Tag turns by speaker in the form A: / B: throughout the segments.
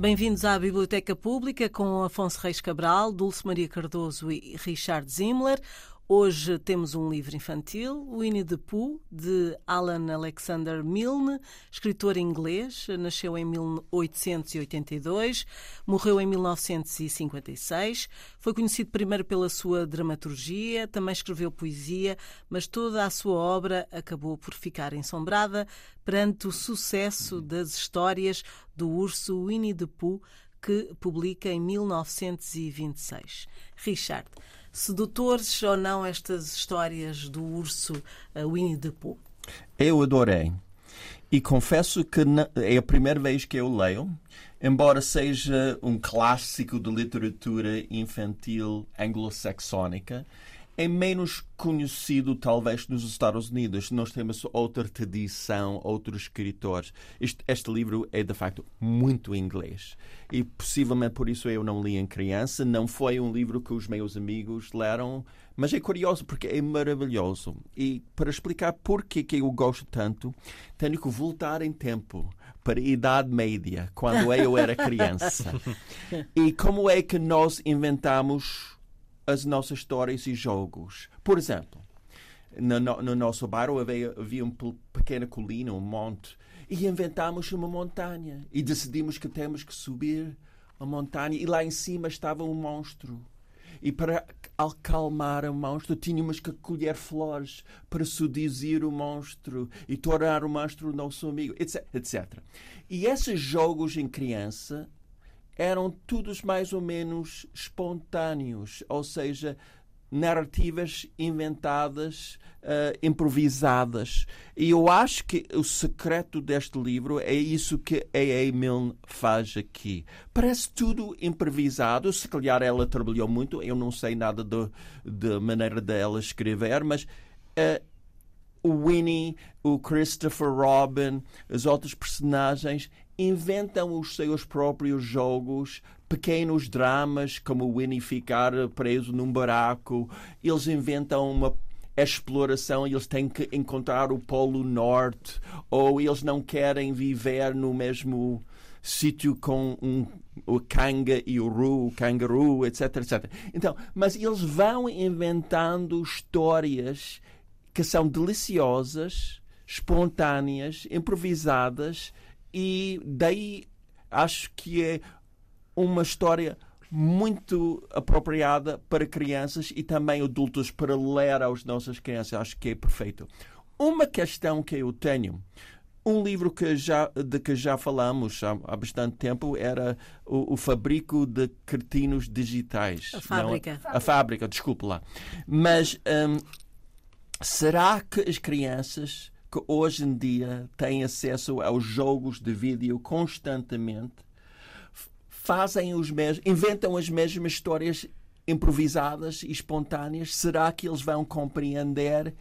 A: Bem-vindos à Biblioteca Pública com Afonso Reis Cabral, Dulce Maria Cardoso e Richard Zimmler. Hoje temos um livro infantil, Winnie the Pooh, de Alan Alexander Milne, escritor inglês, nasceu em 1882, morreu em 1956. Foi conhecido primeiro pela sua dramaturgia, também escreveu poesia, mas toda a sua obra acabou por ficar ensombrada perante o sucesso das histórias do urso Winnie the Pooh, que publica em 1926. Richard, sedutores ou não estas histórias do urso uh, Winnie the Pooh?
B: Eu adorei. E confesso que é a primeira vez que eu leio, embora seja um clássico de literatura infantil anglo-saxónica, é menos conhecido, talvez, nos Estados Unidos. Nós temos outra tradição, outros escritores. Este, este, livro é, de facto, muito inglês. E, possivelmente, por isso eu não li em criança. Não foi um livro que os meus amigos leram. Mas é curioso, porque é maravilhoso. E, para explicar porquê que eu gosto tanto, tenho que voltar em tempo para a Idade Média, quando eu era criança. e como é que nós inventamos as nossas histórias e jogos. Por exemplo, no, no nosso bairro havia, havia uma pequena colina, um monte, e inventámos uma montanha. E decidimos que temos que subir a montanha, e lá em cima estava um monstro. E para acalmar o monstro, tínhamos que colher flores para seduzir o monstro e tornar o monstro nosso amigo, etc. etc. E esses jogos em criança eram todos mais ou menos espontâneos, ou seja, narrativas inventadas, uh, improvisadas. E eu acho que o secreto deste livro é isso que a A. Milne faz aqui. Parece tudo improvisado. Se calhar ela trabalhou muito, eu não sei nada da maneira dela escrever, mas uh, o Winnie, o Christopher Robin, os outros personagens inventam os seus próprios jogos, pequenos dramas, como o Winnie ficar preso num baraco. Eles inventam uma exploração, eles têm que encontrar o Polo Norte, ou eles não querem viver no mesmo sítio com um, o canga e o ru, o etc, etc. Então, mas eles vão inventando histórias que são deliciosas, espontâneas, improvisadas e daí acho que é uma história muito apropriada para crianças e também adultos para ler aos nossas crianças. Acho que é perfeito. Uma questão que eu tenho, um livro que já, de que já falamos há, há bastante tempo era o, o Fabrico de Cretinos Digitais.
A: A Fábrica.
B: Não, a Fábrica, desculpe lá. Mas um, será que as crianças que hoje em dia têm acesso aos jogos de vídeo constantemente, fazem os mesmos, inventam as mesmas histórias improvisadas e espontâneas. Será que eles vão compreender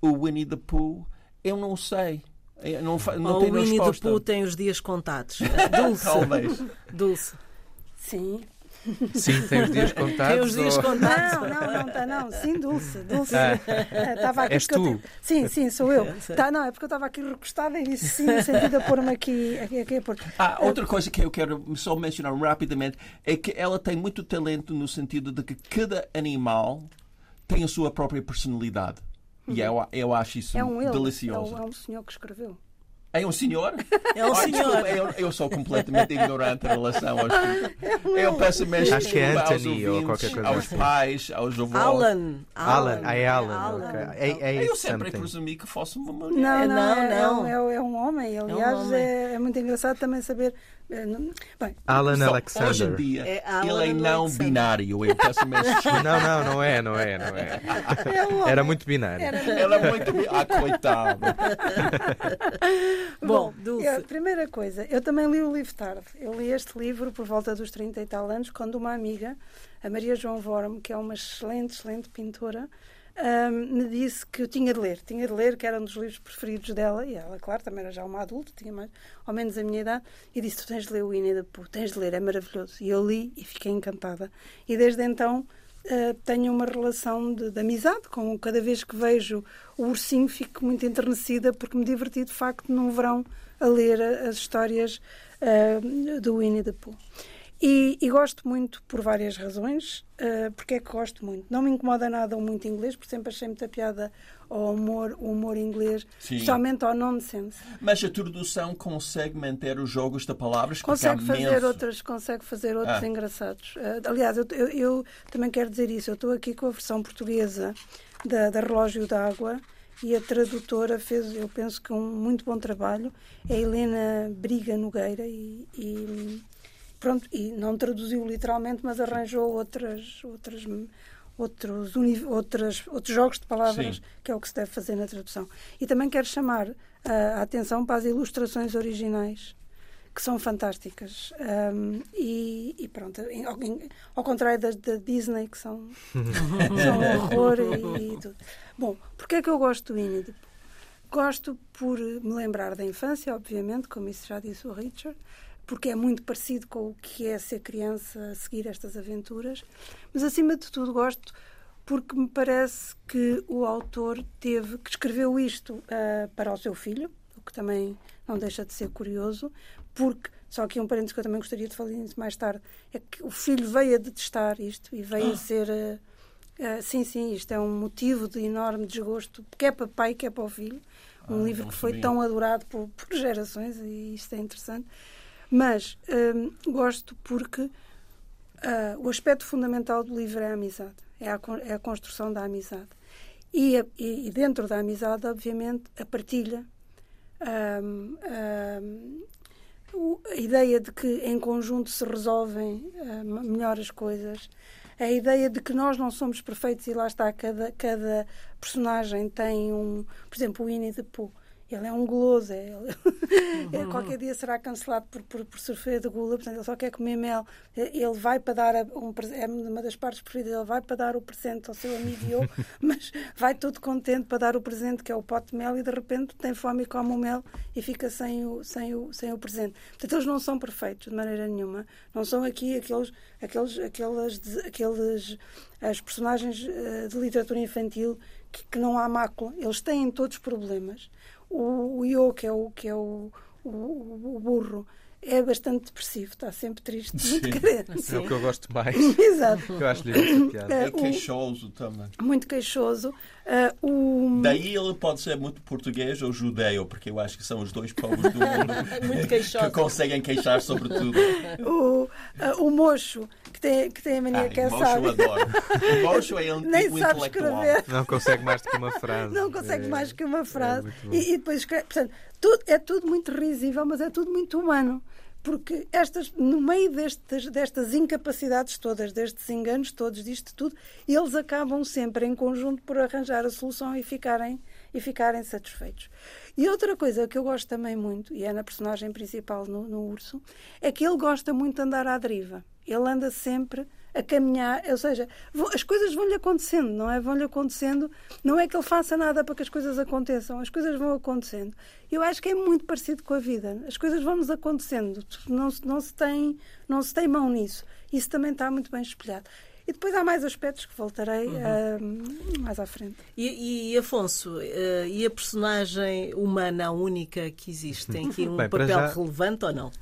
B: o Winnie the Pooh? Eu não sei. Eu não, não
A: o Winnie resposta. the Pooh tem os dias contados. Dulce.
B: Talvez.
A: Dulce.
C: Sim,
D: Sim, tem os dias contados.
A: Tem os dias
D: ou...
A: contados.
C: Não, não, não, tá, não. Sim, Dulce. Dulce. Ah,
D: estava aqui és tu?
C: Sim, sim, sou eu. Tá, não, é porque eu estava aqui recostada e disse sim, no sentido a pôr-me aqui, aqui, aqui a pôr.
B: Ah, outra coisa que eu quero só mencionar rapidamente é que ela tem muito talento no sentido de que cada animal tem a sua própria personalidade. E eu, eu acho isso
C: é um
B: delicioso.
C: É um, é um senhor que escreveu.
B: É um senhor?
A: É um senhor.
B: eu, eu, sou completamente ignorante em relação aos. Eu peço mesmo
D: Acho que é Anthony
B: ouvintes,
D: ou qualquer coisa
B: aos
D: assim.
B: pais, aos avós.
A: Alan.
D: Alan. Ah, é Alan.
A: Alan.
D: Okay. É, é
B: eu sempre
D: something.
B: presumi que fosse uma mulher.
C: Não, não,
A: Não,
C: é,
A: não.
C: É, um- é um homem. Aliás,
A: homem.
C: é, é muito engraçado também saber. Não- Bem,
D: Alan
B: Só,
D: Alexander.
B: Hoje em dia,
A: É Alan
B: ele é não
A: Alexander.
B: binário. Eu peço imenso.
D: Não, não, não é, não é, não é.
C: é um.
D: Era muito binário.
C: Era-
B: Ele é muito. Ah, coitado.
A: Bom,
C: eu-
A: Dulce.
C: primeira coisa, eu também li o livro tarde. Eu li este livro por volta dos 30 e tal anos, quando uma amiga, a Maria João Vorme, que é uma excelente, excelente pintora, me disse que eu tinha de ler. Tinha de ler, que era um dos livros preferidos dela. E ela, claro, também era já uma adulta, tinha mais ou menos a minha idade. E disse: Tu tens de ler o Winnie the Pooh, tens de ler, é maravilhoso. E eu li e fiquei encantada. E desde então. ah, tenho uma relação de, de amizade com cada vez que vejo o ursinho fico muito enternecida porque me diverti de facto num verão a ler as histórias uh, do Winnie the Pooh. E, e, gosto muito por várias razões. Uh, porque é que gosto muito? Não me incomoda nada o muito inglês, porque sempre achei muita piada ao humor, o humor inglês, Sim. especialmente ao nonsense.
B: Mas a tradução consegue manter os jogos de palavras
C: consegue fazer outras Consegue fazer outros ah. engraçados. Uh, aliás, eu, eu, eu, também quero dizer isso. Eu estou aqui com a versão portuguesa da, da Relógio d'Água e a tradutora fez, eu penso que um muito bom trabalho. É a Helena Briga Nogueira e, e pronto, e não traduziu literalmente, mas arranjou outras, outras, outros, outras, outros jogos de palavras, Sim. que é o que se deve fazer na tradução. E também quero chamar a atenção para as ilustrações originais, que são fantásticas. Um, e, e, pronto, ao, ao contrário das da Disney, que são, são horror e, e, tudo. Bom, porquê é que eu gosto do Winnie Gosto por me lembrar da infância, obviamente, como isso já disse o Richard, porque é muito parecido com o que é ser criança a seguir estas aventuras, mas acima de tudo gosto porque me parece que o autor teve que escreveu isto uh, para o seu filho, o que também não deixa de ser curioso, porque só aqui um parênteses que eu também gostaria de falar mais tarde é que o filho veio a detestar isto e veio ah. a ser uh, uh, sim, sim, isto é um motivo de enorme desgosto, quer para pai, quer para o filho. Um ah, livro que foi tão adorado por, por gerações e isto é interessante. Mas hum, gosto porque uh, o aspecto fundamental do livro é a amizade, é a, é a construção da amizade. E, a, e, dentro da amizade, obviamente, a partilha, um, um, a ideia de que em conjunto se resolvem uh, melhor as coisas, a ideia de que nós não somos perfeitos e lá está, cada, cada personagem tem um. Por exemplo, o Winnie the Pooh ele é um guloso, é, ele, uhum. qualquer dia será cancelado por, por, por de gula, portanto ele só quer comer mel. Ele vai para dar um é uma das partes preferidas, ele vai para dar o presente ao seu amigo eu, mas vai todo contente para dar o presente, que é o pote de mel, e de repente tem fome e come o mel e fica sem o, sem o, sem o presente. Portanto, eles não são perfeitos de maneira nenhuma. Não são aqui aqueles, aqueles, aqueles, aqueles as personagens eh, de literatura infantil que, que não há mácula. Eles têm todos problemas o, o Io, que é o, que é o, o, o burro, é bastante depressivo, está sempre triste, muito carente.
D: É o que eu gosto mais.
C: Exato.
D: eu acho-lhe piada.
B: É queixoso também.
C: Muito queixoso. Uh, o...
B: Daí ele pode ser muito português ou judeu, porque eu acho que são os dois povos do mundo que conseguem queixar sobre tudo.
C: O, uh, o mocho, que tem, que tem a mania ah, que é
B: sábio. adoro. O mocho é
C: Nem sabe escrever.
D: Não consegue mais do que uma frase.
C: Não consegue é, mais que uma frase. É e, e, depois escreve. Portanto, tudo, é tudo muito risível, mas é tudo muito humano porque estas, no meio destes, destas incapacidades todas, destes enganos todos, disto tudo, eles acabam sempre em conjunto por arranjar a solução e ficarem, e ficarem satisfeitos. E outra coisa que eu gosto também muito, e é na personagem principal no, no Urso, é que ele gosta muito de andar à deriva. Ele anda sempre a caminhar, ou seja, as coisas vão-lhe acontecendo, não é? Vão-lhe acontecendo, não é que ele faça nada para que as coisas aconteçam, as coisas vão acontecendo. Eu acho que é muito parecido com a vida, as coisas vão-nos acontecendo, não, não, se tem, não se tem mão nisso. Isso também está muito bem espelhado. E depois há mais aspectos que voltarei uhum. uh, mais à frente.
A: E, e Afonso, uh, e a personagem humana, a única que existe, tem aqui um Bem, papel já, relevante ou não?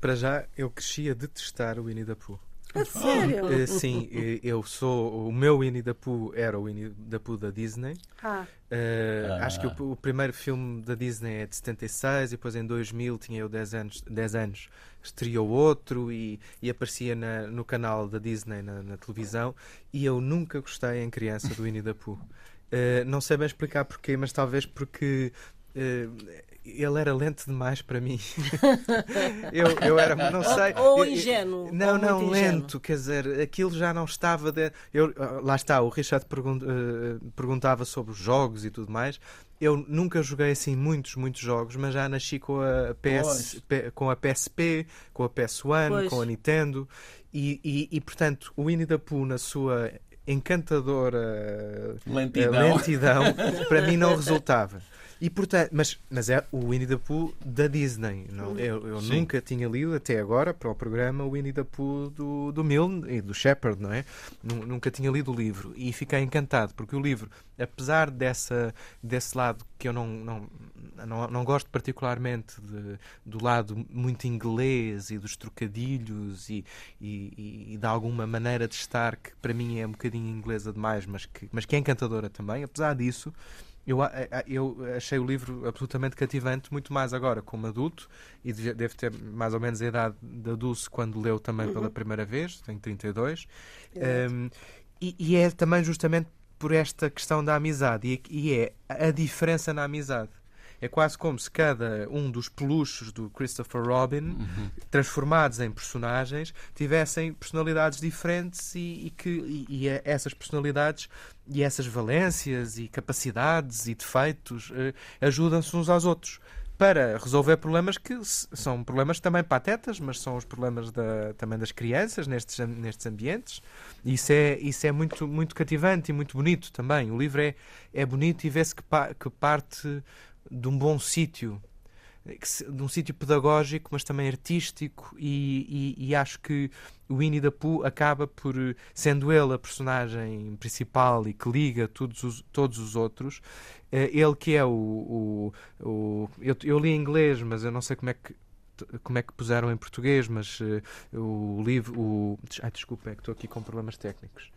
D: Para já, eu cresci a detestar o Winnie the Pooh.
C: A sério? Uh,
D: sim, uh, eu sou. O meu Winnie the Pooh era o Winnie the Pooh da Disney.
C: Ah.
D: Uh, ah. Acho que o, o, primeiro filme da Disney é de 76 e depois em 2000 tinha eu 10 anos, 10 anos estreou outro e, e aparecia na, no canal da Disney na, na, televisão e eu nunca gostei em criança do Winnie the Pooh. não sei bem explicar porquê, mas talvez porque ele era lento demais para mim. eu, eu era, não sei.
A: Ou, ou ingênuo.
D: Eu, não,
A: ou
D: não,
A: lento.
D: Quer dizer, aquilo já não estava. De, eu, lá está, o Richard pergun uh, perguntava sobre os jogos e tudo mais. Eu nunca joguei assim muitos, muitos jogos, mas já nasci com a, PS, com a PSP, com a PS1, pois. com a Nintendo. E, e, e, portanto, o Winnie the Pooh, na sua encantadora
B: lentidão,
D: lentidão para mim não resultava. E portanto, mas, mas é o Winnie the Pooh da Disney. Não? Eu, eu nunca tinha lido até agora para o programa o Winnie the Pooh do, do Milne e do Shepard, não é? Nunca tinha lido o livro e fiquei encantado porque o livro, apesar dessa, desse lado que eu não, não não, não gosto particularmente de, do lado muito inglês e dos trocadilhos e, e, e, de alguma maneira de estar que para mim é um bocadinho inglesa demais, mas que, mas que é encantadora também. Apesar disso, eu, eu achei o livro absolutamente cativante, muito mais agora como adulto, e deve ter mais ou menos a idade da Dulce quando leu também pela uhum. primeira vez, tenho 32. Um, e, e é também justamente por esta questão da amizade, e, e é a diferença na amizade. É quase como se cada um dos peluches do Christopher Robin, uhum. transformados em personagens, tivessem personalidades diferentes e, e que e, e, essas personalidades e essas valências e capacidades e defeitos eh, ajudam-se uns aos outros para resolver problemas que são problemas também patetas, mas são os problemas da, também das crianças nestes, nestes ambientes. Isso é, isso é muito, muito cativante e muito bonito também. O livro é, é bonito e vê-se que, pa, que parte de um bom sítio, de um sítio pedagógico, mas também artístico, e, e, e, acho que o Winnie the Pooh acaba por, sendo ele a personagem principal e que liga todos os, todos os outros, eh, ele que é o. o, o eu, eu li em inglês, mas eu não sei como é que como é que puseram em português, mas uh, o livro. O... Ai, desculpa, é que estou aqui com problemas técnicos.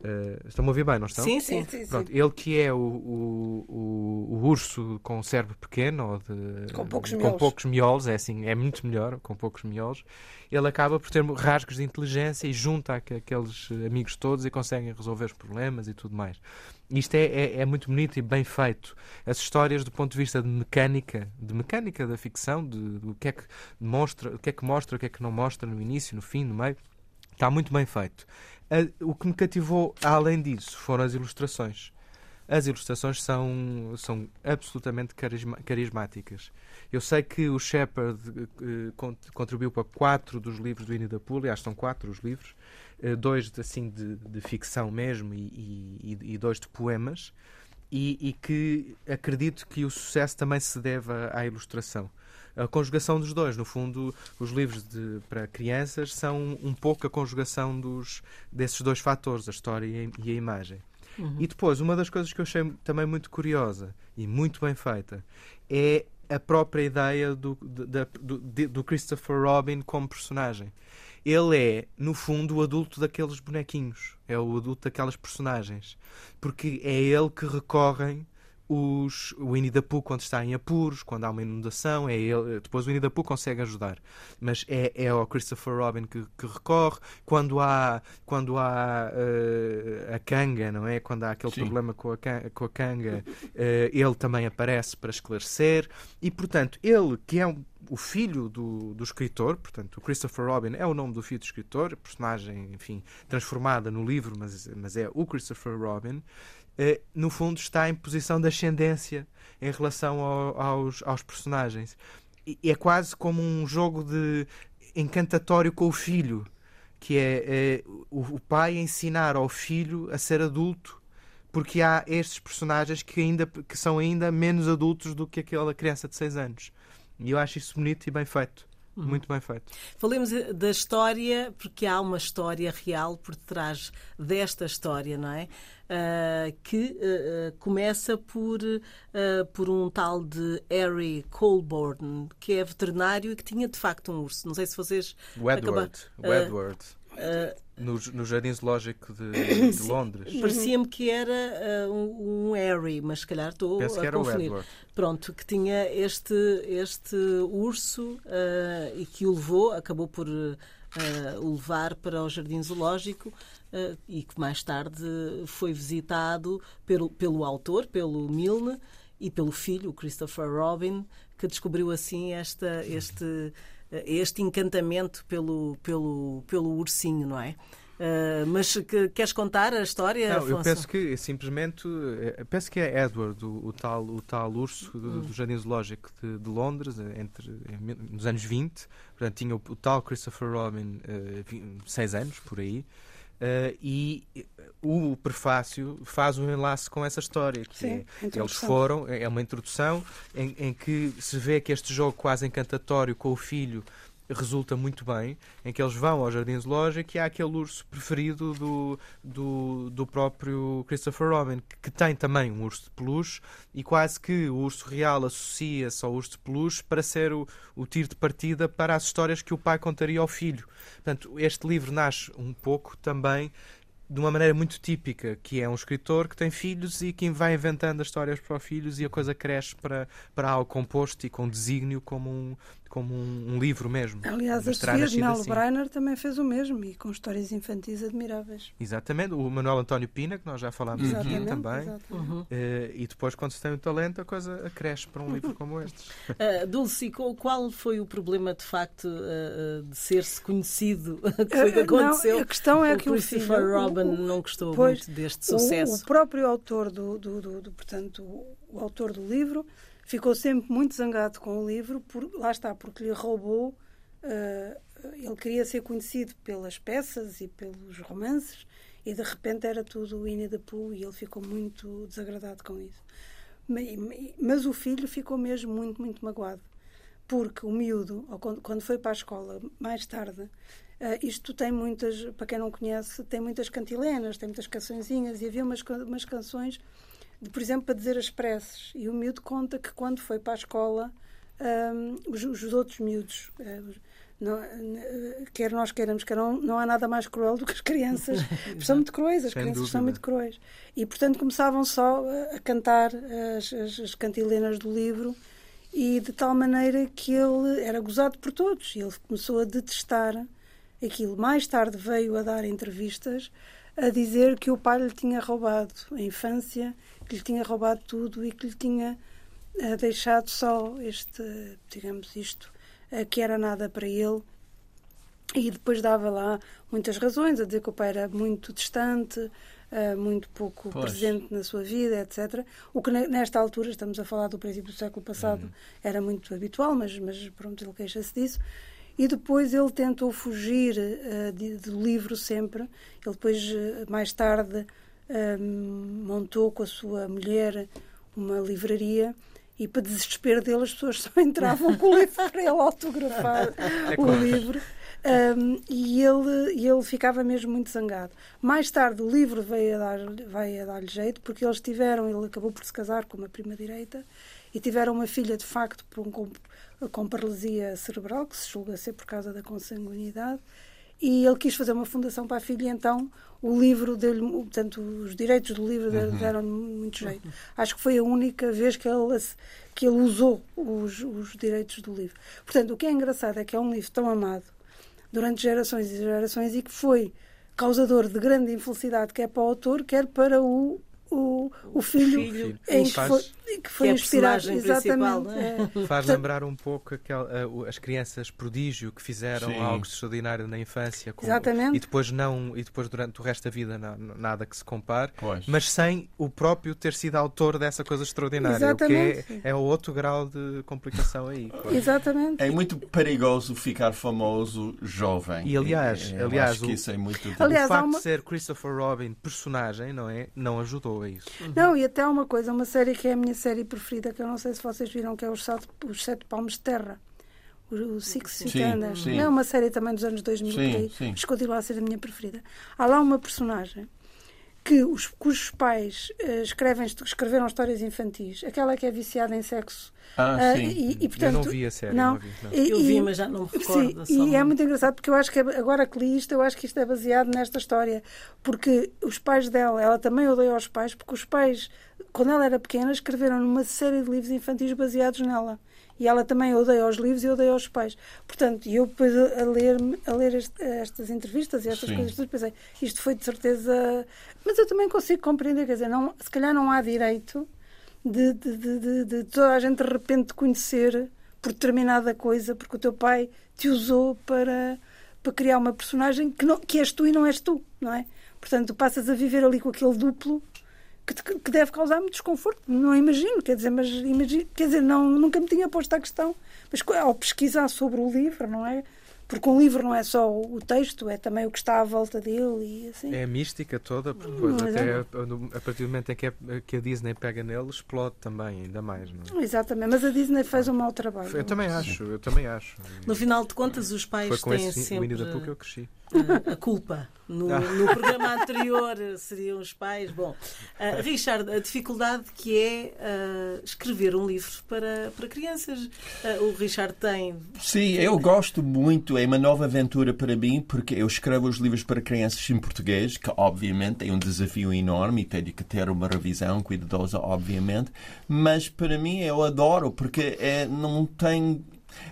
D: Uh, estão a ouvir bem, não estão?
A: Sim, sim. sim,
D: Pronto, ele que é o, o, o, o, urso com cérebro pequeno, ou de,
C: com, poucos,
D: com
C: miolos.
D: poucos miolos, é assim, é muito melhor, com poucos miolos, ele acaba por ter rasgos de inteligência e junta aqueles amigos todos e conseguem resolver os problemas e tudo mais. Isto é, é, é, muito bonito e bem feito. As histórias do ponto de vista de mecânica, de mecânica da ficção, de, de o que é que mostra, o que é que mostra, o que é que não mostra no início, no fim, no meio, está muito bem feito o que me cativou, além disso, foram as ilustrações. As ilustrações são, são absolutamente carisma, carismáticas. Eu sei que o Shepard uh, contribuiu para quatro dos livros do the Pooh, aliás, são quatro os livros, uh, dois assim, de, de, ficção mesmo e, e, e dois de poemas, e, e, que acredito que o sucesso também se deve à ilustração a conjugação dos dois. No fundo, os livros de, para crianças são um pouco a conjugação dos, desses dois fatores, a história e a, imagem. Uhum. E depois, uma das coisas que eu achei também muito curiosa e muito bem feita é a própria ideia do, do, do Christopher Robin como personagem. Ele é, no fundo, o adulto daqueles bonequinhos. É o adulto daquelas personagens. Porque é ele que recorrem os, o Winnie the Pooh quando está em apuros, quando há uma inundação, é ele, depois o Winnie the Pooh consegue ajudar, mas é, é o Christopher Robin que, que recorre, quando há, quando há uh, a canga, não é? Quando há aquele Sim. problema com a, com a canga, uh, ele também aparece para esclarecer, e portanto, ele que é um, o filho do, do escritor, portanto, o Christopher Robin é o nome do filho do escritor, personagem, enfim, transformada no livro, mas, mas é o Christopher Robin. Eh, no fundo, está em posição de ascendência em relação ao, aos, aos personagens. E é quase como um jogo de encantatório com o filho, que é, é o, o pai ensinar ao filho a ser adulto porque há estes personagens que, ainda, que são ainda menos adultos do que aquela criança de 6 anos. E eu acho isso bonito e bem feito. Uhum. Muito bem feito.
A: Falemos da história, porque há uma história real por trás desta história, não é? Uh, que uh, começa por, uh, por um tal de Harry Colborne, que é veterinário e que tinha de facto um urso. Não sei se vocês.
D: O Edward. O Edward. No, no Jardim Zoológico de, de Londres.
A: Parecia-me que era uh, um, Harry, mas se calhar estou
D: Penso
A: a
D: que era
A: confundir.
D: O Edward.
A: Pronto, que tinha este, este urso uh, e que o levou, acabou por uh, o levar para o Jardim Zoológico e que mais tarde foi visitado pelo, pelo autor, pelo Milne, e pelo filho, o Christopher Robin, que descobriu assim esta, este este encantamento pelo, pelo, pelo ursinho, não é? Uh, mas que, queres contar a história?
D: Não,
A: Afonso?
D: eu penso que simplesmente eh, penso que é Edward, o, o tal, o tal urso do, do hum. Jardim Zoológico de, de, Londres, eh, entre, nos anos 20. Portanto, tinha o, o tal Christopher Robin, uh, seis anos por aí. Uh, e o prefácio faz um enlace com essa história. Que
C: Sim,
D: é, eles foram, é uma introdução em, em, que se vê que este jogo quase encantatório com o filho resulta muito bem, em que eles vão ao jardim zoológico e há aquele urso preferido do, do, do próprio Christopher Robin, que, que tem também um urso de peluche e quase que o urso real associa-se ao urso de peluche para ser o, o tiro de partida para as histórias que o pai contaria ao filho. Portanto, este livro nasce um pouco também de uma maneira muito típica, que é um escritor que tem filhos e que vai inventando as histórias para os filhos e a coisa cresce para, para algo composto e com desígnio como um, como um, um livro mesmo.
C: Aliás, a Sofia assim. Breiner também fez o mesmo e com histórias infantis admiráveis.
D: Exatamente, o Manuel António Pina, que nós já falámos exatamente, aqui também. Uhum. Uh, e depois, quando se tem o talento, a coisa cresce para um livro como este.
A: Uh, Dulce, qual foi o problema de facto uh, de ser-se conhecido que foi que aconteceu?
C: Não, a questão é
A: o
C: que
A: o Christopher Robin o, não gostou pois, muito deste sucesso.
C: O, o próprio autor do, do, do, do portanto, o autor do livro ficou sempre muito zangado com o livro, por, lá está, porque lhe roubou. Uh, ele queria ser conhecido pelas peças e pelos romances, e de repente era tudo Winnie the Pooh, e ele ficou muito desagradado com isso. Mas, mas o filho ficou mesmo muito, muito magoado, porque o miúdo, quando foi para a escola, mais tarde, uh, isto tem muitas, para quem não conhece, tem muitas cantilenas, tem muitas cançõezinhas, e havia umas, umas canções de, por exemplo, para dizer as preces. E o miúdo conta que quando foi para a escola, um, os, os, outros miúdos, uh, não, uh, quer nós queiramos, quer não, não há nada mais cruel do que as crianças. são muito cruéis, as Sem crianças dúvida. são muito cruéis. E, portanto, começavam só a cantar as, as, as cantilenas do livro e de tal maneira que ele era gozado por todos. E ele começou a detestar aquilo. Mais tarde veio a dar entrevistas a dizer que o pai lhe tinha roubado a infância que lhe tinha roubado tudo e que lhe tinha uh, deixado só este, digamos, isto, uh, que era nada para ele. E depois dava lá muitas razões, a dizer que o pai era muito distante, uh, muito pouco pois. presente na sua vida, etc. O que nesta altura, estamos a falar do princípio do século passado, uhum. era muito habitual, mas, mas pronto, ele queixa-se disso. E depois ele tentou fugir uh, de, do livro sempre. Ele depois, uh, mais tarde, um, montou com a sua mulher uma livraria e para desespero dele as pessoas só entravam com o livro para ele autografar é o livro um, e ele, ele ficava mesmo muito zangado. Mais tarde o livro veio a dar, veio a dar-lhe jeito porque eles tiveram, ele acabou por se casar com uma prima direita e tiveram uma filha de facto com, com paralisia cerebral que se julga ser por causa da consanguinidade e ele quis fazer uma fundação para a filha e então o livro dele, portanto, os direitos do livro uhum. deram muito jeito. Uhum. Acho que foi a única vez que ele, que ele usou os, os direitos do livro. Portanto, o que é engraçado é que é um livro tão amado durante gerações e gerações e que foi causador de grande infelicidade, quer para o autor, quer para o o, o filho, filho em que foi, que foi que é inspirado exatamente.
D: É. Faz lembrar um pouco aquela, uh, as crianças prodígio que fizeram Sim. algo extraordinário na infância com,
C: exatamente.
D: e depois não e depois durante o resto da vida não, nada que se compare, pois. mas sem o próprio ter sido autor dessa coisa extraordinária, exatamente. o que é, é outro grau de complicação aí.
C: Exatamente.
B: É muito perigoso ficar famoso jovem.
D: E aliás,
B: eu
D: aliás,
B: o, isso é muito
D: aliás, o facto uma... de ser Christopher Robin personagem, não é, não ajudou a isso.
C: Não, e até uma coisa, uma série que é a minha série preferida, que eu não sei se vocês viram, que é Os Sete, os Sete Palmos de Terra. O Six Under. É uma série também dos anos 2000, sim, continua a ser a minha preferida. Há lá uma personagem que os, cujos pais uh, escrevem, escreveram histórias infantis, aquela que é viciada em sexo.
B: Ah, uh, sim.
C: E, e, portanto, eu
D: não vi a série. Não, não vi,
A: não. E, eu vi, mas já não me recordo.
C: Sim, e é muito engraçado porque eu acho que agora que li isto, eu acho que isto é baseado nesta história. Porque os pais dela, ela também odeia os pais, porque os pais, quando ela era pequena, escreveram uma série de livros infantis baseados nela e ela também odeia os livros e odeia os pais. Portanto, eu depois a ler, a ler este, estas entrevistas e estas Sim. coisas, pensei, isto foi de certeza. Mas eu também consigo compreender, quer dizer, não, se calhar não há direito de, de, de, de, toda a gente de repente conhecer por determinada coisa, porque o teu pai te usou para, para criar uma personagem que, não, que és tu e não és tu, não é? Portanto, tu passas a viver ali com aquele duplo que, que, deve causar muito desconforto. Não imagino, quer dizer, mas imagino, quer dizer, não, nunca me tinha posto a questão, mas ao pesquisar sobre o livro, não é? porque um livro não é só o texto, é também o que está à volta dele e assim.
D: É a mística toda, porque depois
C: Hum,
D: até a, a partir do momento em que, é, que a Disney pega nele, explode também, ainda mais. Não é?
C: Exatamente, mas a Disney fez um mau trabalho.
D: Eu também acho, eu também acho.
A: No final de contas, os pais
D: Foi com
A: têm
D: esse
A: sempre
D: the Pooh que eu cresci.
A: A, culpa. No,
D: Ah.
A: no programa anterior seriam os pais. Bom, ah, Richard, a dificuldade que é ah, escrever um livro para, para crianças. Ah, o Richard tem.
B: Sim, eu gosto muito. É uma nova aventura para mim, porque eu escrevo os livros para crianças em português, que obviamente é um desafio enorme e tenho que ter uma revisão cuidadosa, obviamente. Mas para mim eu adoro, porque é, não tem.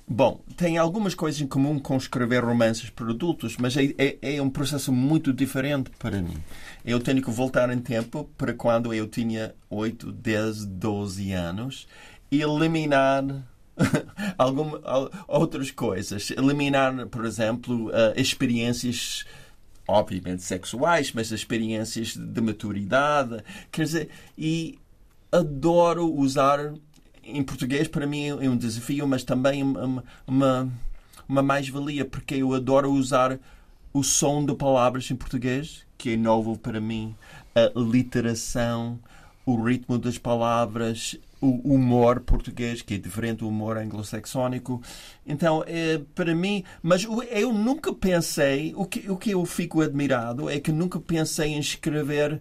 B: Bom, tem algumas coisas em comum com escrever romances para adultos, mas é, é, é um processo muito diferente para mim. Eu tenho que voltar em tempo para quando eu tinha 8, 10, 12 anos e eliminar alguma, al- outras coisas. Eliminar, por exemplo, eh, experiências obviamente sexuais, mas experiências de maturidade. Quer dizer, e adoro usar em português para mim é um desafio, mas também uma, uma, mais-valia, porque eu adoro usar o som de palavras em português, que é novo para mim, a literação, o ritmo das palavras, o humor português, que é diferente do humor anglo-saxónico. Então, é, para mim, mas eu nunca pensei, o que, o que eu fico admirado é que nunca pensei em escrever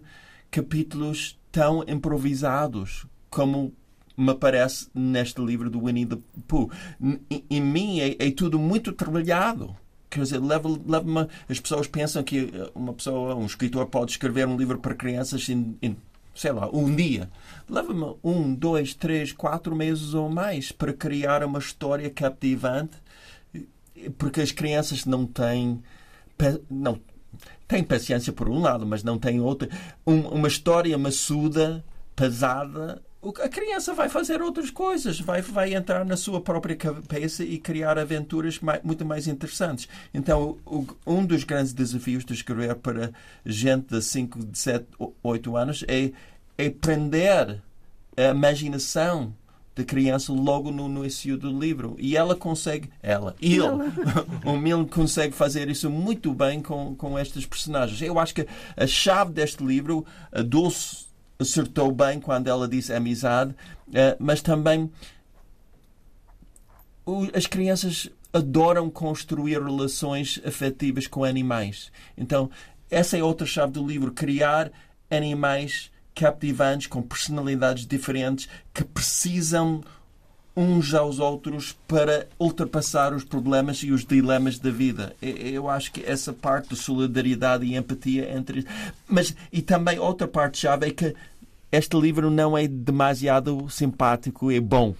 B: capítulos tão improvisados como me parece neste livro do Winnie the Pooh. Em, mim é, é tudo muito trabalhado. Quer dizer, leva, leva as pessoas pensam que uma pessoa, um escritor, pode escrever um livro para crianças em, em sei lá, um dia. Leva-me um, dois, três, quatro meses ou mais para criar uma história cativante, porque as crianças não têm. Não, têm paciência por um lado, mas não têm outra. Um- uma história maçuda, pesada. A criança vai fazer outras coisas, vai, vai entrar na sua própria cabeça e criar aventuras mai- muito mais interessantes. Então, o- um dos grandes desafios de escrever para gente de 5, de 7, 8 anos é, é prender a imaginação da criança logo no início do livro. E ela consegue, ela, ele, o Milne consegue fazer isso muito bem com, com estes personagens. Eu acho que a chave deste livro, a Dulce acertou bem quando ela disse amizade, eh, mas também as crianças adoram construir relações afetivas com animais. Então, essa é outra chave do livro: criar animais captivantes, com personalidades diferentes, que precisam uns aos outros para ultrapassar os problemas e os dilemas da vida. E- Eu acho que essa parte de solidariedade e empatia entre. Mas, e também outra parte chave é que este livro não é demasiado simpático e bom.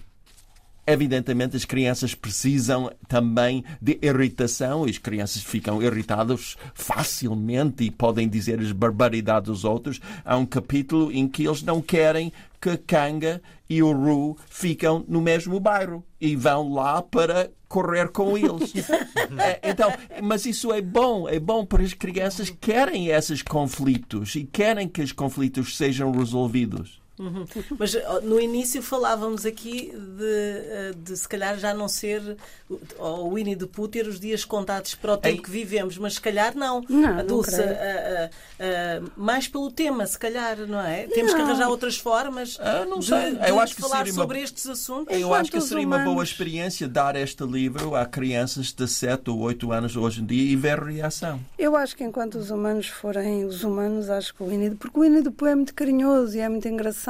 B: Evidentemente, as crianças precisam também de irritação. As crianças ficam irritadas facilmente e podem dizer as barbaridades dos outros. Há um capítulo em que eles não querem que Kanga e o Ru ficam no mesmo bairro e vão lá para correr com eles. É, então, mas isso é bom, é bom porque as crianças querem esses conflitos e querem que os conflitos sejam resolvidos.
A: Uhum. Mas no início falávamos aqui de, eh, de se calhar já não ser o- Winnie the Pooh ter os dias contados para o tempo
B: Ei.
A: que vivemos, mas se calhar não.
C: Não,
A: a Dulce, mais pelo tema, se calhar, não é? Temos que
C: Não.
A: arranjar outras formas
B: Ah, não
A: de,
B: sei.
A: de
B: Eu acho que
A: falar
B: seria uma-
A: sobre estes assuntos.
B: Eu acho que seria uma boa
C: humanos-
B: experiência dar este livro a crianças de 7 ou 8 anos hoje em dia e ver a reação.
C: Eu acho que enquanto os humanos forem os humanos, acho que o Winnie porque o Winnie the Pooh é muito carinhoso e é muito engraçado.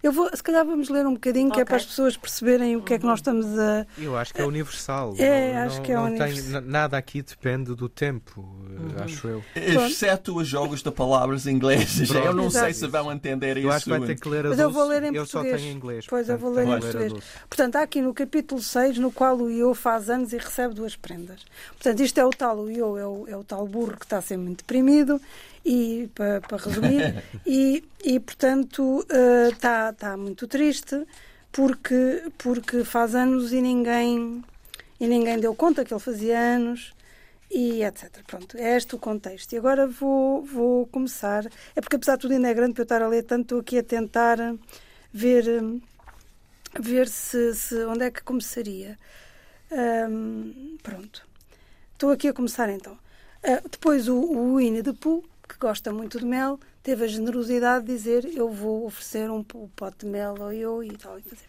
C: Eu vou, se calhar vamos ler um bocadinho, que é para as pessoas perceberem o que é que nós estamos a.
D: Eu acho que é universal.
C: É,
D: Não-
C: acho
D: não-
C: que é
D: não
C: universal.
D: tem- na- nada aqui depende do tempo,
C: Uhum.
D: acho eu.
B: Exceto os jogos de palavras inglesas.
D: Pronto.
B: Eu não sei
C: Exato.
B: se vão entender
D: Eu
B: isso.
D: acho que vai ter que ler a
C: Mas eu vou ler em
D: Eu só
C: português.
D: tenho inglês.
C: Pois, eu
D: portanto,
C: vou ler em
D: a
C: português. Portanto, há aqui no capítulo 6, no qual o Io faz anos e recebe duas prendas. Portanto, isto é o tal, o Io é o, é o tal burro que está sempre muito deprimido, e, para, para resumir, e, e portanto eh, está, está muito triste porque, porque faz anos e ninguém, e ninguém deu conta que ele fazia anos e etc. Pronto, é este o contexto. E agora vou, vou começar. É porque, apesar de tudo, ainda é grande para eu estar a ler tanto, estou aqui a tentar ver, ver se, se onde é que começaria. Hum, pronto. Estou aqui a começar então. Uh, depois o, o Winnie the Pooh, que gosta muito de mel, teve a generosidade de dizer eu vou oferecer um, pote de mel ao eu e tal. E fazer.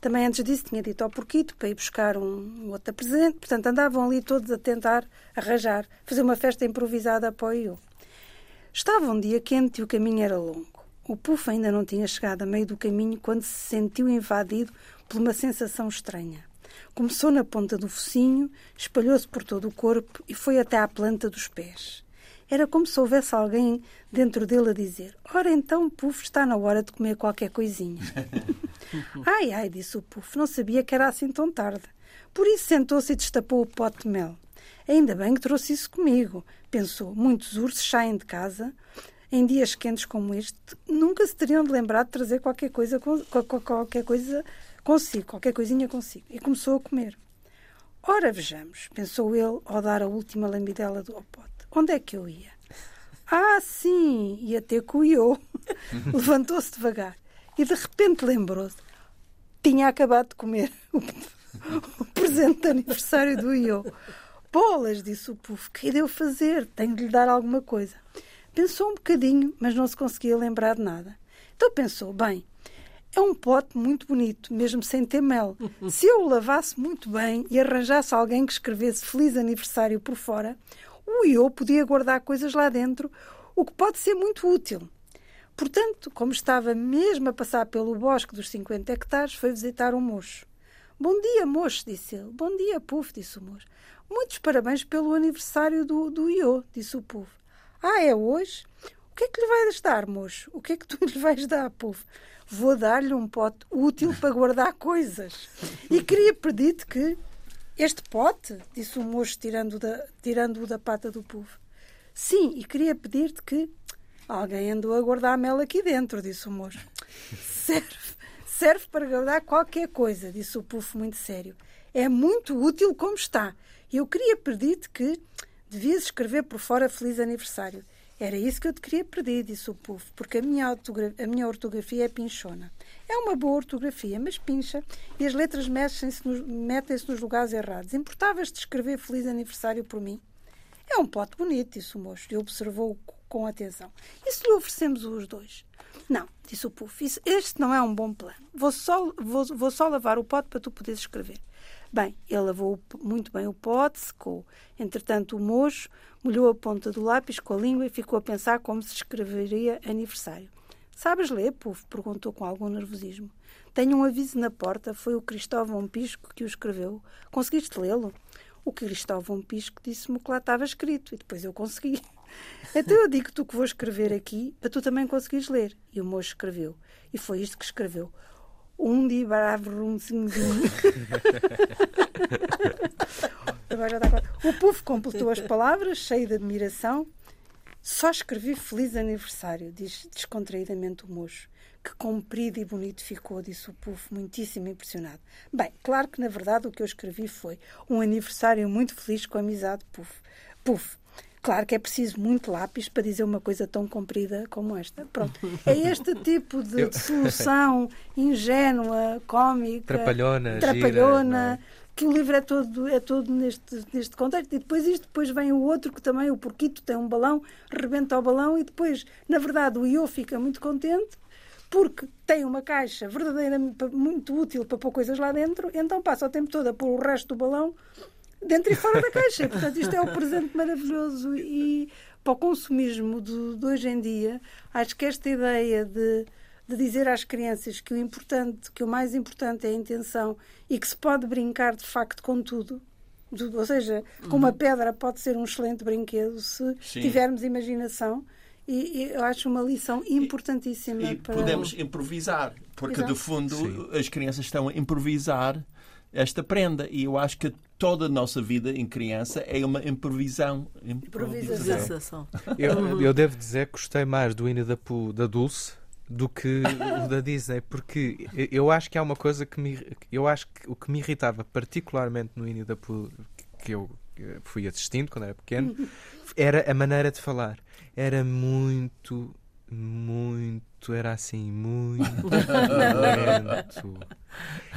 C: Também antes disso tinha dito ao porquito para ir buscar um, um outro presente. Portanto, andavam ali todos a tentar arranjar, fazer uma festa improvisada para o. Estava um dia quente e o caminho era longo. O Puff ainda não tinha chegado a meio do caminho quando se sentiu invadido por uma sensação estranha. Começou na ponta do focinho, espalhou-se por todo o corpo e foi até à planta dos pés. Era como se houvesse alguém dentro dele a dizer: Ora então, Puff, está na hora de comer qualquer coisinha. ai, ai, disse o Puff, não sabia que era assim tão tarde. Por isso sentou-se e destapou o pote de mel. Ainda bem que trouxe isso comigo, pensou. Muitos ursos saem de casa em dias quentes como este, nunca se teriam de lembrar de trazer qualquer coisa, qualquer coisa consigo, qualquer coisinha consigo. E começou a comer. Ora, vejamos, pensou ele ao dar a última lambidela do pote. Onde é que eu ia? Ah, sim, ia ter com o Iô. Levantou-se devagar e de repente lembrou-se. Tinha acabado de comer o, o presente de aniversário do Iô. Bolas, disse o Puf, que devo fazer? Tenho de lhe dar alguma coisa. Pensou um bocadinho, mas não se conseguia lembrar de nada. Então pensou: bem, é um pote muito bonito, mesmo sem ter mel. Se eu o lavasse muito bem e arranjasse alguém que escrevesse Feliz Aniversário por fora, o Iô podia guardar coisas lá dentro, o que pode ser muito útil. Portanto, como estava mesmo a passar pelo bosque dos 50 hectares, foi visitar o mocho. Bom dia, mocho, disse ele. Bom dia, Puf, disse o mocho. Muitos parabéns pelo aniversário do, do Iô, disse o Puf. Ah, é hoje? O que é que lhe vais dar, moço? O que é que tu lhe vais dar, povo? Vou dar-lhe um pote útil para guardar coisas. E queria pedir-te que. Este pote, disse o moço, tirando-o da, tirando da pata do povo. Sim, e queria pedir-te que. Alguém andou a guardar mel aqui dentro, disse o moço. Serve, serve para guardar qualquer coisa, disse o pufo muito sério. É muito útil como está. E eu queria pedir-te que Devias escrever por fora Feliz Aniversário. Era isso que eu te queria pedir, disse o Puff, porque a minha, a minha ortografia é pinchona. É uma boa ortografia, mas pincha e as letras metem-se nos, nos lugares errados. Importavas-te escrever Feliz Aniversário por mim? É um pote bonito, disse o moço e observou com atenção. E se lhe oferecemos os dois? Não, disse o Puff, este não é um bom plano. Vou só, vou, vou só lavar o pote para tu poderes escrever. Bem, ele lavou muito bem o pote, secou. Entretanto, o mocho molhou a ponta do lápis com a língua e ficou a pensar como se escreveria aniversário. Sabes ler, Puf? perguntou com algum nervosismo. Tenho um aviso na porta, foi o Cristóvão Pisco que o escreveu. Conseguiste lê-lo? O Cristóvão Pisco disse-me que lá estava escrito e depois eu consegui. Então eu digo-te o que vou escrever aqui para tu também conseguires ler. E o moço escreveu. E foi isto que escreveu um de O povo completou as palavras, cheio de admiração. Só escrevi feliz aniversário, diz descontraídamente o moço. Que comprido e bonito ficou, disse o Puf, muitíssimo impressionado. Bem, claro que na verdade o que eu escrevi foi um aniversário muito feliz com a amizade Puf. Puf, Claro que é preciso muito lápis para dizer uma coisa tão comprida como esta. Pronto. É este tipo de, Eu... de solução ingênua, cómica,
D: trapalhona,
C: trapalhona
D: gira,
C: que o livro é todo, é todo neste, neste contexto. E depois isto, depois vem o outro que também, o porquito, tem um balão, rebenta o balão e depois, na verdade, o Iô fica muito contente porque tem uma caixa verdadeiramente muito útil para pôr coisas lá dentro, então passa o tempo todo a pôr o resto do balão dentro e fora da caixa. Portanto, isto é um presente maravilhoso e para o consumismo de, de hoje em dia, acho que esta ideia de, de dizer às crianças que o importante, que o mais importante é a intenção e que se pode brincar de facto com tudo, ou seja, com uma uhum. pedra pode ser um excelente brinquedo se Sim. tivermos imaginação. E, e, eu acho uma lição importantíssima
B: e, e
C: para...
B: podemos improvisar, porque Exato. de fundo Sim. as crianças estão a improvisar esta prenda. E eu acho que toda a nossa vida em criança é uma improvisão.
A: Improvisação.
D: Eu, eu devo dizer que gostei mais do Winnie da da Dulce do que o da Disney, porque eu acho que há uma coisa que me. Eu acho que o que me irritava particularmente no Winnie da Pooh que eu fui assistindo quando era pequeno era a maneira de falar. Era muito, muito, era assim, muito lento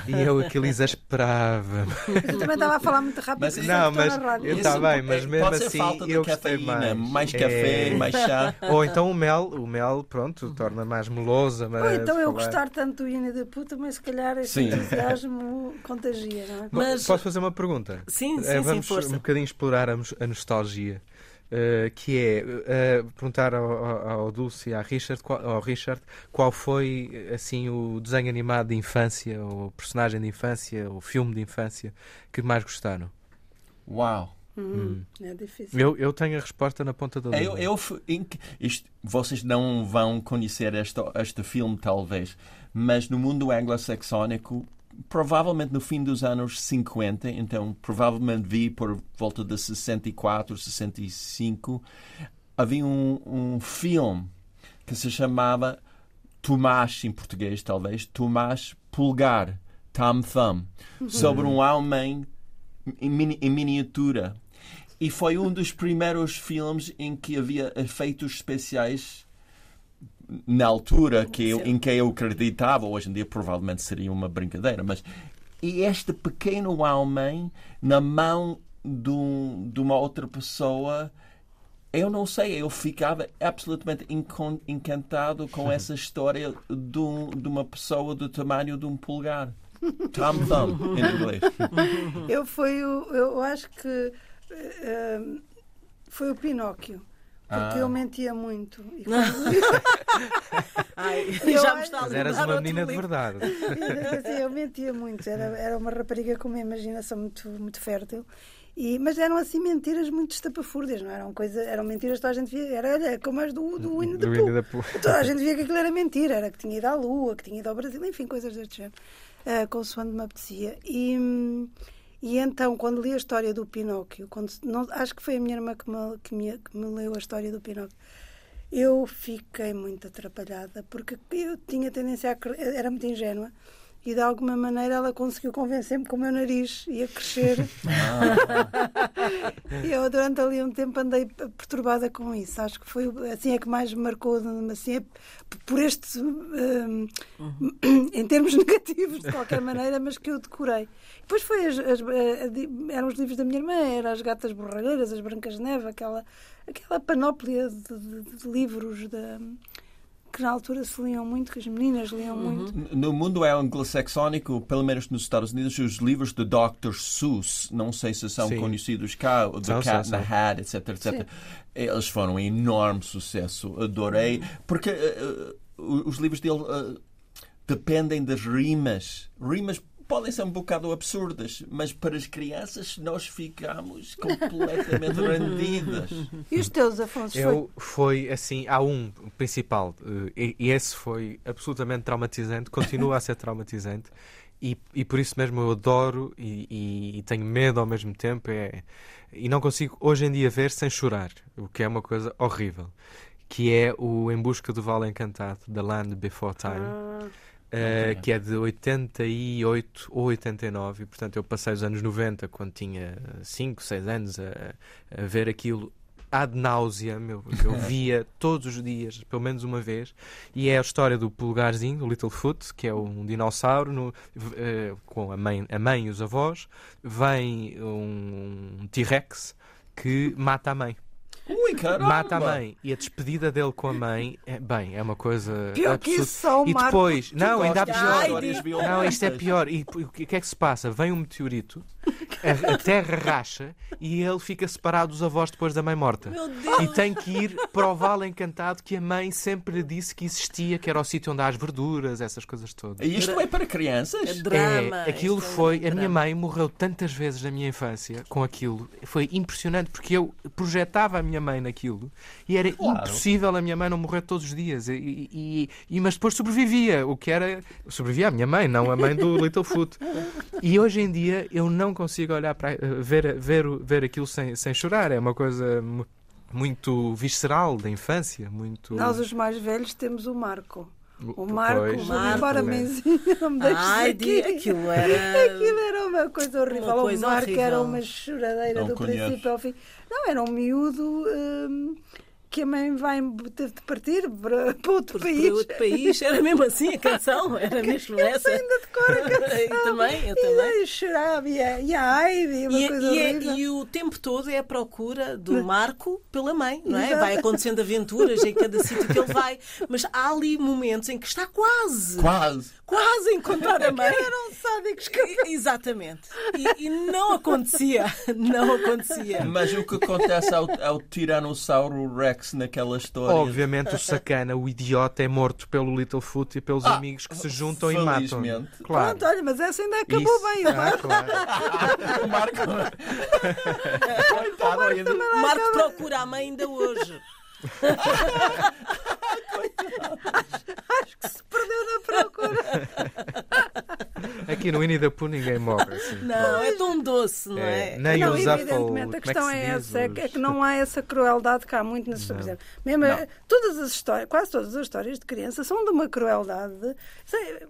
D: E eu aquilo exasperava.
C: Eu também estava a falar muito rápido.
B: Mas-
C: porque
D: Não, mas
C: na rádio.
D: eu- Tá bem, mas
B: é-
D: mesmo assim,
B: de
D: eu gostei
B: cafeína,
D: mais.
B: mais
D: É.
B: café, mais chá.
D: Ou então o mel, o mel, pronto, torna mais melosa. Mas
C: Ou então eu
D: falar-
C: gostar tanto do Winnie the Pooh, também se calhar esse
B: Sim.
C: entusiasmo contagia, não é?
A: Mas-
D: Posso fazer uma pergunta?
A: Sim, sim,
D: Eh,
A: sim,
D: Vamos
A: força.
D: um bocadinho explorar a nostalgia. Eh, que é eh, perguntar ao, ao, ao Dulce e ao Richard, qual, ao Richard qual foi assim o desenho animado de infância, o personagem de infância, o filme de infância que mais gostaram.
B: Uau.
C: Hum, É difícil.
D: Eu, eu tenho a resposta na ponta da língua.
B: Eu, eu, isto, vocês não vão conhecer este, este filme, talvez, mas no mundo anglo-saxónico, provavelmente no fim dos anos 50, então provavelmente vi por volta de 64, 65, havia um, um filme que se chamava Tomás, em português talvez, Tomás Pulgar, Tom Thumb, sobre um homem em, mini- em miniatura. E foi um dos primeiros filmes em que havia efeitos especiais na altura que eu, em que eu acreditava. Hoje em dia provavelmente seria uma brincadeira, mas e este pequeno homem na mão de, um- de uma outra pessoa, eu não sei, eu ficava absolutamente encantado com essa história de, um- de uma pessoa do tamanho de um pulgar. Tom Thumb, em inglês.
C: Eu, foi o, eu acho que eh, foi o Pinóquio. Porque
B: Ah.
C: eu mentia muito. E quando-
A: Ai,
C: Eu
A: já me está a
D: Mas eras uma menina de verdade.
C: Assim, eu mentia muito. Era, era uma rapariga com uma imaginação muito, muito fértil. E, mas eram assim mentiras muito estapafúrdias, não eram coisa, eram mentiras que toda a gente via. Era, olha, como as do, do Winnie the Pooh.
D: The Pooh.
C: Toda a gente via que aquilo era mentira, era que tinha ido à Lua, que tinha ido ao Brasil, enfim, coisas deste género, uh, consoante me apetecia. E, hum, e então, quando li a história do Pinóquio, quando, não, acho que foi a minha irmã que me, que, me, que me leu a história do Pinóquio, eu fiquei muito atrapalhada, porque eu tinha tendência a. Era muito ingênua. E de alguma maneira ela conseguiu convencer-me que o meu nariz ia crescer. E eu durante ali um tempo andei perturbada com isso. Acho que foi assim é que mais me marcou, assim, é por este, hum, em termos negativos de qualquer maneira, mas que eu decorei. Depois foi as, as- a- di- eram os livros da minha irmã, eram as gatas borralheiras, as brancas de neve, aquela, aquela panóplia de, de- de livros da- que na altura se liam muito, que as meninas liam muito.
B: No mundo anglo-saxónico, pelo menos nos Estados Unidos, os livros de Dr. Seuss, não sei se são
D: Sim.
B: conhecidos cá, o The
D: São,
B: Cat in the. Hat, etc, etc. Eles foram um enorme sucesso, adorei, porque eh, eh, os livros dele eh, dependem das rimas. Rimas podem ser um bocado absurdas, mas para as crianças nós ficamos completamente rendidas.
C: E os teus, Afonso?
D: Eu foi assim, há um principal, eh, e, e esse foi absolutamente traumatizante, continua a ser traumatizante, e, e por isso mesmo eu adoro e, e- e tenho medo ao mesmo tempo, é, e não consigo hoje em dia ver sem chorar, o que é uma coisa horrível, que é o Em Busca do Vale Encantado, The Land Before Time.
C: Ah,
D: Uh,
B: Ok.
D: que é de 88 ou 89, e portanto eu passei os anos 90 quando tinha 5, 6 anos a, a ver aquilo ad náusea, meu, eu via todos os dias, pelo menos uma vez, e é a história do pulgarzinho, o Littlefoot, que é um dinossauro no- eh, com a mãe, a mãe e os avós, vem um T-Rex que mata a mãe.
B: Ui, caramba!
D: Mata a mãe. E a despedida dele com a mãe, é, bem, é uma coisa
C: Pior que isso, só
D: E
C: Marco.
D: depois, não, ainda há pior. Não, isto é pior. E o que é que se passa? Vem um meteorito, a, a terra racha e ele fica separado dos avós depois da mãe morta.
A: Meu Deus!
D: E tem que ir para o vale encantado que a mãe sempre lhe disse que existia, que era o sítio onde há as verduras, essas coisas todas.
B: E isto é para crianças?
A: É drama.
D: É, aquilo
A: Isto é um
D: foi. A
A: drama.
D: minha mãe morreu tantas vezes na minha infância com aquilo. Foi impressionante porque eu projetava a minha mãe naquilo e era
B: Claro.
D: impossível a minha mãe não morrer todos os dias. E, e- e- mas depois sobrevivia, o que era. Sobrevivia a minha mãe, não a mãe do Littlefoot. E hoje em dia eu não consigo olhar para ver, ver, ver aquilo sem, sem chorar. É uma coisa mu- muito visceral da infância. Muito.
C: Nós, os mais velhos, temos o Marco. O
D: Pois,
C: Marco,
A: Marco,
C: vou embora, mãezinha, não me deixes
A: Ai,
C: aqui.
A: aquilo era.
C: Aquilo era uma coisa horrível.
A: Uma coisa
C: o Marco
A: horrível.
C: era uma choradeira
B: Não
C: do
B: conheço.
C: princípio ao fim. Não, era um miúdo hum, que a mãe vai teve de partir para, para outro
A: Para
C: país.
A: outro país. Era mesmo assim a canção? Era mesmo essa?
C: ainda decora a canção.
A: eu também, eu
C: E
A: também.
C: daí chorava, e a, e a Heidi, uma
A: E,
C: coisa
A: e é-
C: horrível.
A: e o tempo todo é a procura do Marco pela mãe, não é?
C: Exato.
A: Vai acontecendo aventuras em cada sítio que ele vai. Mas há ali momentos em que está quase,
B: Quase.
A: quase a encontrar a mãe.
C: Eram sádicos que
A: E- Exatamente. E, e não acontecia. Não acontecia.
B: Mas o que acontece ao, ao Tiranossauro Rex naquela história?
D: Obviamente o sacana, o idiota, é morto pelo Littlefoot e pelos
B: Ah,
D: amigos que se juntam e matam. Claro.
C: Pronto, olha, mas essa ainda acabou
D: Isso.
C: bem.
D: Ah, claro.
B: O Marco. Coitado, ainda-
A: Marco procura a mãe ainda hoje.
C: Acho que se perdeu na procura.
D: Aqui no Winnie the Pooh ninguém morre. Assim.
A: Não, é tão doce, não é?
D: É, nem
C: não,
D: os
C: evidentemente, a
D: é que
C: questão é,
D: diz,
C: essa, é que-
D: os-
C: é que não há essa crueldade que há muito nas histórias. Por exemplo, Mesmo,
B: Não.
C: eh, todas as histórias, quase todas as histórias de criança são de uma crueldade. sei,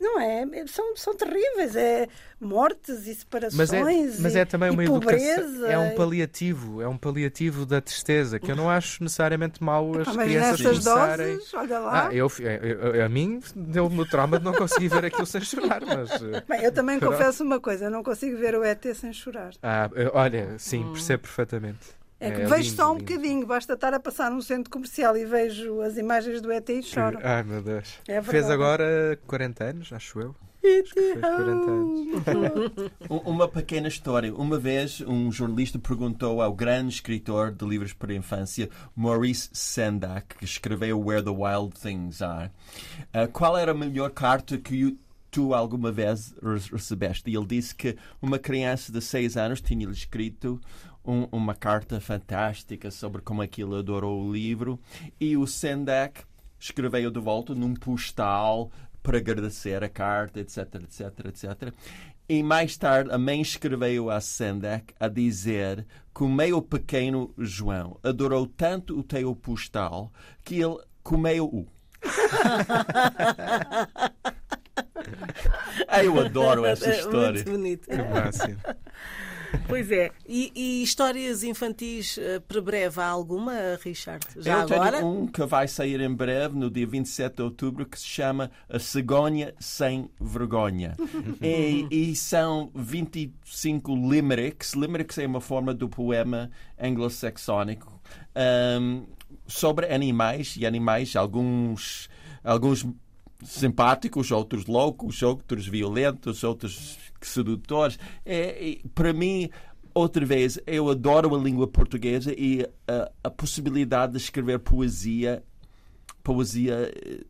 C: Não é? São, são terríveis. É mortes e separações.
D: Mas é, mas
C: e-
D: é também
C: e
D: uma
C: pobreza.
D: educação. É um paliativo. É um paliativo da tristeza, que eu não acho necessariamente mau as
C: Ah, mas
D: crianças
C: nessas
D: começarem.
C: doses, olha lá.
D: Ah, eu, eu- eu- a mim deu-me o trauma de não conseguir ver aquilo sem chorar, mas. eh,
C: Bem, eu também
D: Pronto.
C: confesso uma coisa, eu não consigo ver o ET sem chorar.
D: Ah, olha, sim, percebo perfeitamente.
C: É que
D: É
C: vejo
D: lindo,
C: só um
D: lindo.
C: bocadinho, basta estar a passar num centro comercial e vejo as imagens do ET e choro.
D: Ai meu Deus.
C: É
D: Fez agora 40 anos, acho eu. Acho que fez 40 anos.
B: Um- Uma pequena história. Uma vez, um jornalista perguntou ao grande escritor de livros para a infância, Maurice Sendak, que escreveu Where the Wild Things Are, ah, qual era a melhor carta que tu alguma vez re- recebeste? E ele disse que uma criança de 6 anos tinha-lhe escrito um- uma carta fantástica sobre como aquilo adorou o livro e o Sendak escreveu de volta num postal para agradecer a carta, etc, etc, etc. E mais tarde a mãe escreveu a Sendak a dizer que o meu pequeno João adorou tanto o teu postal que ele comeu-o. Eu adoro essa
A: É
B: história.
A: Muito bonito.
D: Que máximo.
A: Pois é. E, e histórias infantis eh, para breve? Há alguma, Richard? Já
B: eu tenho
A: agora?
B: um que vai sair em breve, no dia 27 de outubro, que se chama A Cegonha Sem Vergonha. e, e são 25 limericks. Limericks é uma forma do poema anglo-saxónico ahm, sobre animais e animais, alguns, alguns simpáticos, outros loucos, outros violentos, outros sedutores. É, para mim, outra vez, eu adoro a língua portuguesa e a, a possibilidade de escrever poesia, poesia eh,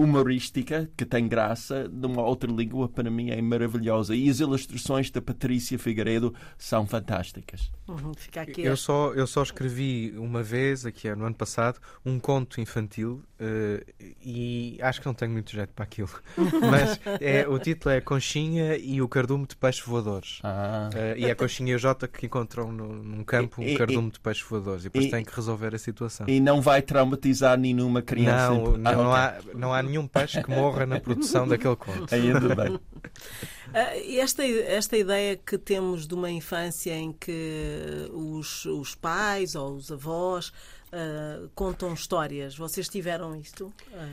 B: humorística que tem graça numa outra língua para mim é maravilhosa e as ilustrações da Patrícia Figueiredo são fantásticas.
A: Uhum, fica aqui.
D: Eu só, eu só escrevi uma vez, aqui é no ano passado, um conto infantil eh, e acho que não tenho muito jeito para aquilo. Mas é, o título é Conchinha e o Cardume de Peixes Voadores.
B: Ah.
D: Eh, e é a Conchinha e o Jota que encontram no- num campo um
B: E- e-
D: cardume de peixes voadores e depois
B: e-
D: têm que resolver a situação.
B: E não vai traumatizar nenhuma criança.
D: Não,
B: em-
D: não,
B: Ah,
D: não
B: ok.
D: há, não há nenhum peixe que morra na produção daquele conto.
B: Ainda bem.
A: Ah, e esta, esta ideia que temos de uma infância em que os, os pais ou os avós ah, contam histórias, vocês tiveram isto? Ah,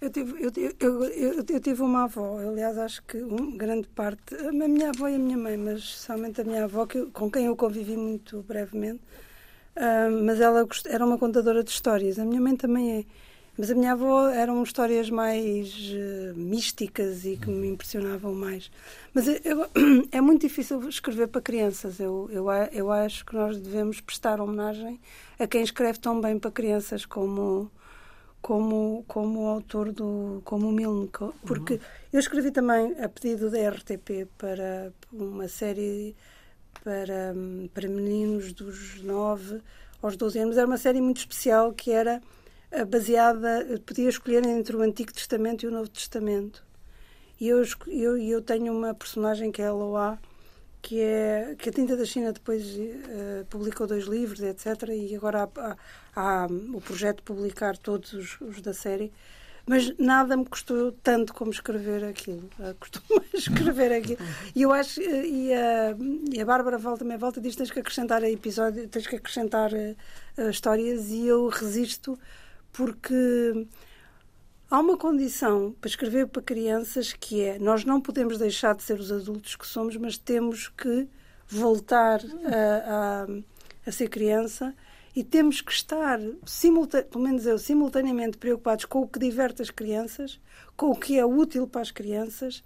C: Eu tive, eu, eu, eu, eu- tive uma avó, aliás, acho que um, grande parte, a minha avó e a minha mãe, mas especialmente a minha avó, que, eu- com quem eu convivi muito brevemente, ah, mas ela era uma contadora de histórias. A minha mãe também é. Mas a minha avó eram histórias mais eh, místicas e que me impressionavam mais. Mas eu- eu- é muito difícil escrever para crianças. Eu, eu, eu acho que nós devemos prestar homenagem a quem escreve tão bem para crianças como como, como o autor do como o Milne, co- porque eu escrevi também a pedido da RTP para uma série para, para meninos dos 9 aos 12 anos. Era uma série muito especial que era baseada, eh, podia escolher entre o Antigo Testamento e o Novo Testamento. E eu, eu, eu tenho uma personagem que é a Loa, que é que a Tinta da China depois eh, publicou dois livros, etc. E agora há, há- há o projeto de publicar todos os, os da série. mas nada me custou tanto como escrever aquilo. Uh, custou escrever aquilo. E eu acho, uh, e, a, e a Bárbara volta também volta e diz: tens que acrescentar episódio, tens que acrescentar uh, histórias, e eu resisto porque há uma condição para escrever para crianças que é nós não podemos deixar de ser os adultos que somos, mas temos que voltar a, a, a ser criança e temos que estar, pelo menos eu, simultaneamente preocupados com o que diverte as crianças, com o que é útil para as crianças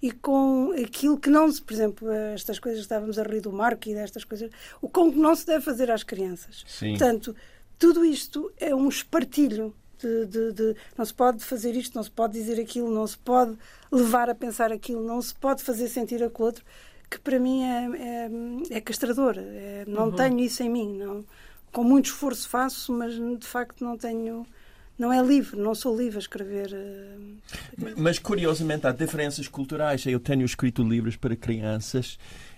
C: e com aquilo que não se, por exemplo, estas coisas estávamos a rir do Marco e destas coisas, o com que não se deve fazer às crianças.
B: Sim.
C: Portanto, tudo isto é um espartilho de, de, de, não se pode fazer isto, não se pode dizer aquilo, não se pode levar a pensar aquilo, não se pode fazer sentir aquilo outro, que para mim é, é, é castrador. É, não uhum. tenho isso em mim. Não, com muito esforço faço, mas de facto não tenho. Não é livre, não sou livre a escrever.
B: Uh, mas curiosamente há diferenças culturais. Eu tenho escrito livros para crianças eh,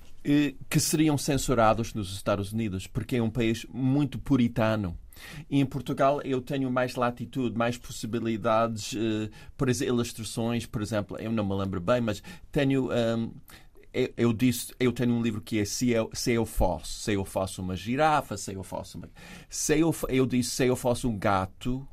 B: que seriam censurados nos Estados Unidos, porque é um país muito puritano. E em Portugal eu tenho mais latitude, mais possibilidades, uh, por exemplo, ilustrações, por exemplo, eu não me lembro bem, mas tenho. Um, eu, eu, disse, eu tenho um livro que é se eu, se eu fosse, se eu fosse uma girafa, se eu fosse uma... Se eu, eu disse se eu fosse um gato,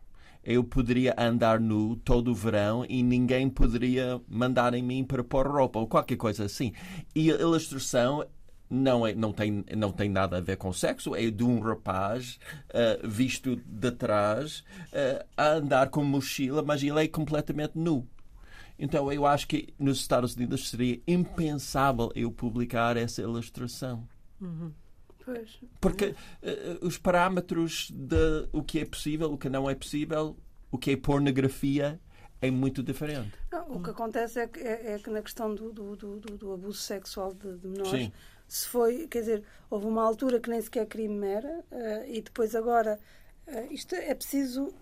B: eu poderia andar nu todo o verão e ninguém poderia mandar em mim para pôr roupa ou qualquer coisa assim. E a ilustração não, é, não, tem, não tem nada a ver com sexo, é de um rapaz uh, visto de trás uh, a andar com mochila, mas ele é completamente nu. Então eu acho que nos Estados Unidos seria impensável eu publicar essa ilustração.
C: Uhum. Pois.
B: Porque uh, os parâmetros de o que é possível, o que não é possível, o que é pornografia é muito diferente.
C: Não, o que acontece é que, é, é que na questão do, do, do, do abuso sexual de, de menores, Sim. se foi, quer dizer, houve uma altura que nem sequer crime era, uh, e depois agora, uh, isto é preciso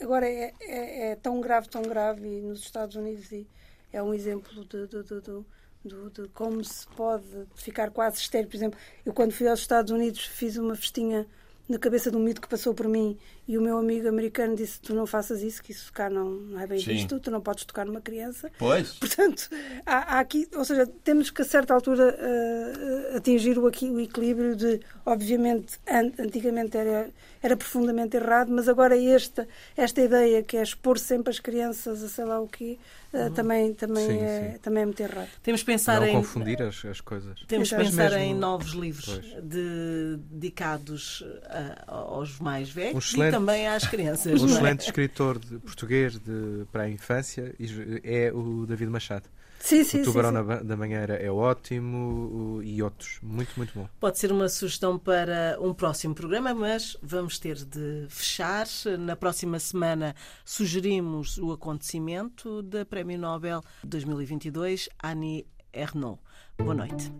C: Agora, é, é, é, tão grave, tão grave, e nos Estados Unidos e é um exemplo de, de, de, de, de como se pode ficar quase estéreo. Por exemplo, eu quando fui aos Estados Unidos fiz uma festinha na cabeça de um mito que passou por mim e o meu amigo americano disse tu não faças isso, que isso cá não, não é bem Sim. visto, tu não podes tocar numa criança.
B: Pois.
C: Portanto, há, há aqui, ou seja, temos que a certa altura uh, atingir o, aqui, o equilíbrio de, obviamente, an antigamente era, era profundamente errado, mas agora esta, esta ideia que é expor sempre as crianças a sei lá o quê, uh, também, também, sim, é, sim. também é muito errado.
A: Temos que pensar
D: não
A: em...
D: confundir as, as coisas.
A: Temos que pensar mesmo... em novos livros de, dedicados a, aos mais velhos um excelente, e também às crianças.
D: Um é? excelente escritor de, português de, para a infância é o David Machado.
C: Sim, sim,
D: o Tubarão
C: sim,
D: sim. da Manhã é ótimo e outros. Muito, muito bom.
A: Pode ser uma sugestão para um próximo programa, mas vamos ter de fechar. Na próxima semana sugerimos o acontecimento da Prémio Nobel 2022, Annie Ernaux. Boa noite.